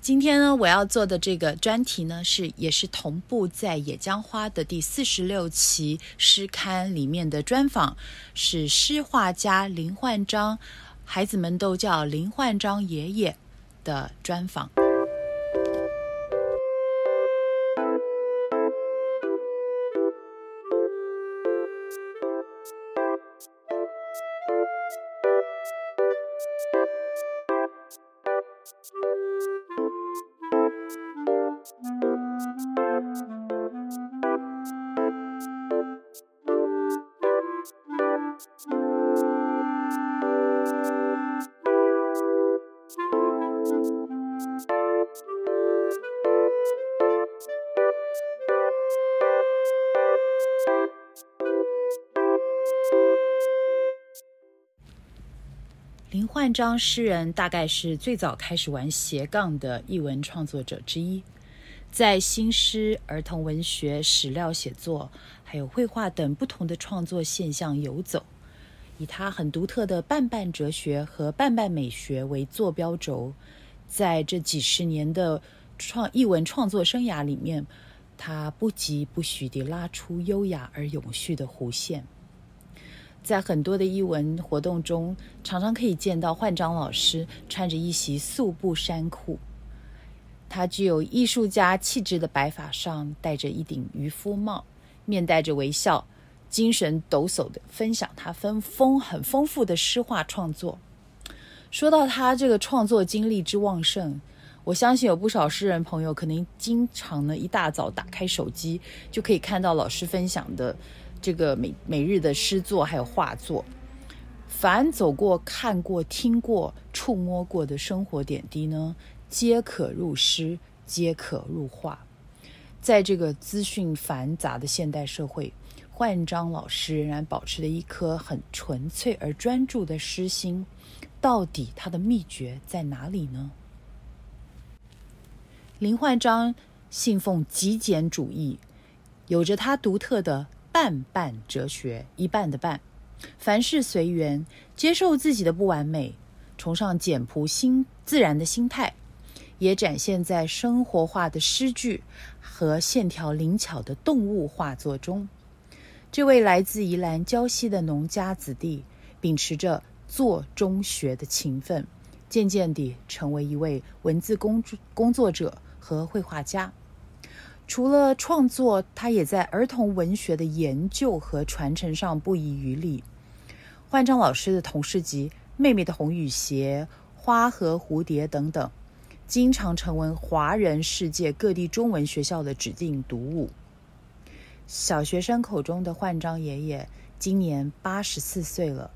今天呢，我要做的这个专题呢，是也是同步在《野江花》的第四十六期诗刊里面的专访，是诗画家林焕章，孩子们都叫林焕章爷爷的专访。林焕章诗人大概是最早开始玩斜杠的译文创作者之一，在新诗、儿童文学、史料写作，还有绘画等不同的创作现象游走，以他很独特的半半哲学和半半美学为坐标轴，在这几十年的创译文创作生涯里面，他不疾不徐地拉出优雅而永续的弧线。在很多的译文活动中，常常可以见到焕章老师穿着一袭素布衫裤。他具有艺术家气质的白发上戴着一顶渔夫帽，面带着微笑，精神抖擞地分享他丰丰很丰富的诗画创作。说到他这个创作精力之旺盛，我相信有不少诗人朋友可能经常呢一大早打开手机，就可以看到老师分享的。这个每每日的诗作还有画作，凡走过、看过、听过、触摸过的生活点滴呢，皆可入诗，皆可入画。在这个资讯繁杂的现代社会，焕章老师仍然保持着一颗很纯粹而专注的诗心。到底他的秘诀在哪里呢？林焕章信奉极简主义，有着他独特的。半半哲学，一半的半，凡事随缘，接受自己的不完美，崇尚简朴心自然的心态，也展现在生活化的诗句和线条灵巧的动物画作中。这位来自宜兰礁溪的农家子弟，秉持着做中学的勤奋，渐渐地成为一位文字工工作者和绘画家。除了创作，他也在儿童文学的研究和传承上不遗余力。焕章老师的童诗集《妹妹的红雨鞋》《花和蝴蝶》等等，经常成为华人世界各地中文学校的指定读物。小学生口中的焕章爷爷今年八十四岁了，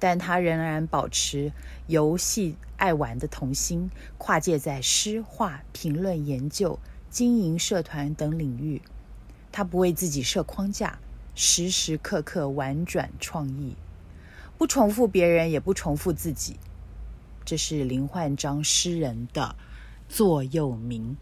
但他仍然保持游戏爱玩的童心，跨界在诗画评论研究。经营社团等领域，他不为自己设框架，时时刻刻婉转创意，不重复别人，也不重复自己。这是林焕章诗人的座右铭。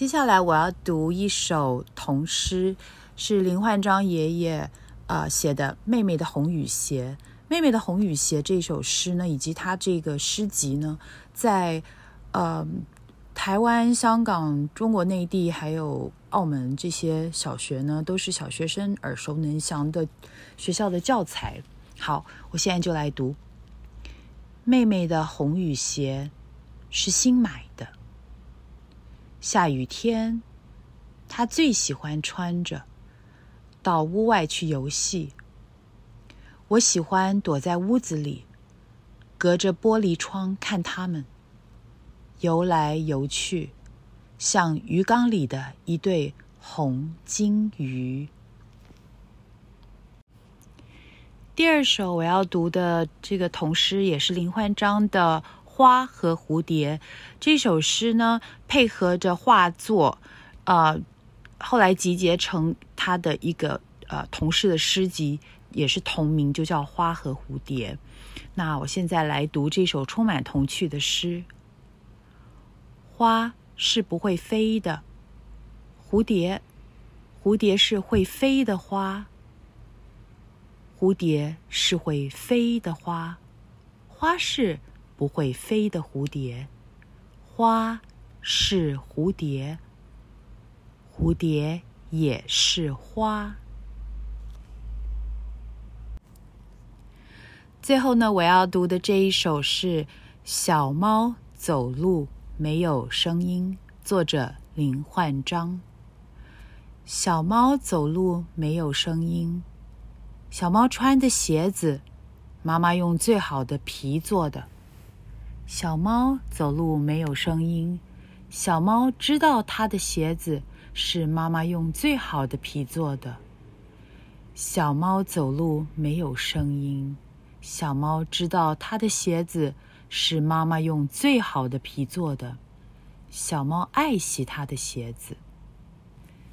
接下来我要读一首童诗，是林焕章爷爷啊、写的《妹妹的红雨鞋》。《妹妹的红雨鞋》这首诗呢，以及他这个诗集呢，在呃台湾、香港、中国内地还有澳门这些小学呢，都是小学生耳熟能详的学校的教材。好，我现在就来读。妹妹的红雨鞋是新买的，下雨天她最喜欢穿着到屋外去游戏。我喜欢躲在屋子里，隔着玻璃窗看他们游来游去，像鱼缸里的一对红金鱼。第二首我要读的这个童诗也是林焕章的《花和蝴蝶》。这首诗呢，配合着画作，呃，后来集结成他的一个呃同事的诗集。也是同名，就叫《花和蝴蝶》。那我现在来读这首充满童趣的诗。花是不会飞的，蝴蝶，蝴蝶是会飞的花。蝴蝶是会飞的花，花是不会飞的蝴蝶。花是蝴蝶，蝴蝶也是花。最后呢，我要读的这一首是《小猫走路没有声音》，作者林焕章。小猫走路没有声音，小猫穿的鞋子，妈妈用最好的皮做的。小猫走路没有声音，小猫知道它的鞋子是妈妈用最好的皮做的。小猫走路没有声音。小猫知道它的鞋子是妈妈用最好的皮做的。小猫爱惜它的鞋子。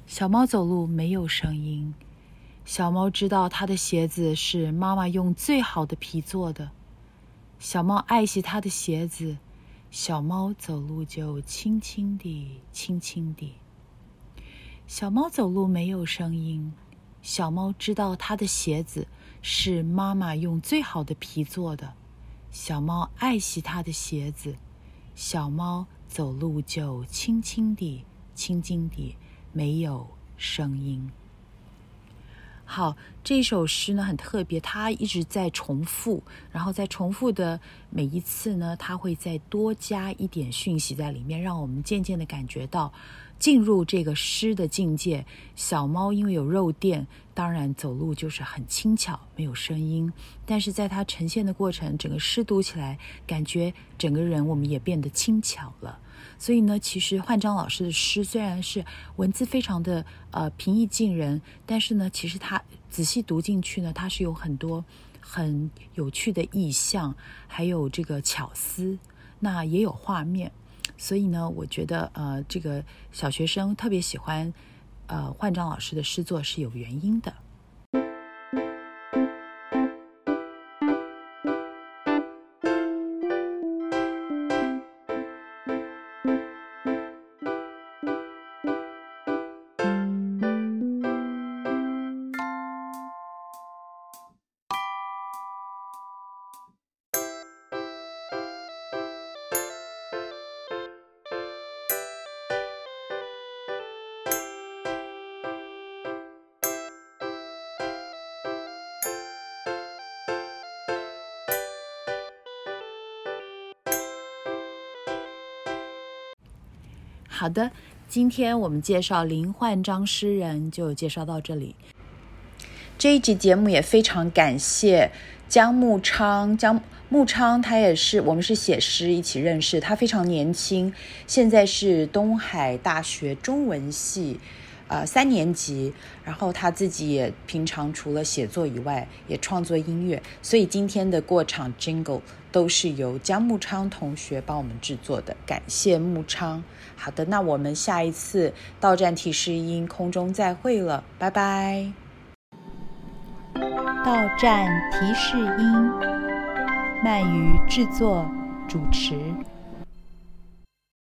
小猫走路没有声音。小猫知道它的鞋子是妈妈用最好的皮做的。小猫爱惜它的鞋子。小猫走路就轻轻地，轻轻地。小猫走路没有声音。小猫知道它的鞋子是妈妈用最好的皮做的，小猫爱惜它的鞋子，小猫走路就轻轻地、轻轻地，没有声音。好，这首诗呢很特别，它一直在重复，然后在重复的每一次呢，它会再多加一点讯息在里面，让我们渐渐的感觉到。进入这个诗的境界，小猫因为有肉垫，当然走路就是很轻巧，没有声音。但是在它呈现的过程，整个诗读起来，感觉整个人我们也变得轻巧了。所以呢，其实焕章老师的诗虽然是文字非常的呃平易近人，但是呢，其实他仔细读进去呢，他是有很多很有趣的意象，还有这个巧思，那也有画面。所以呢，我觉得呃，这个小学生特别喜欢呃焕章老师的诗作是有原因的。好的，今天我们介绍林焕章诗人就介绍到这里。这一集节目也非常感谢江木昌，江木昌他也是我们是写诗一起认识，他非常年轻，现在是东海大学中文系，呃三年级，然后他自己也平常除了写作以外，也创作音乐，所以今天的过场 Jingle 都是由江木昌同学帮我们制作的，感谢木昌。好的，那我们下一次到站提示音空中再会了，拜拜。到站提示音，鳗鱼制作主持。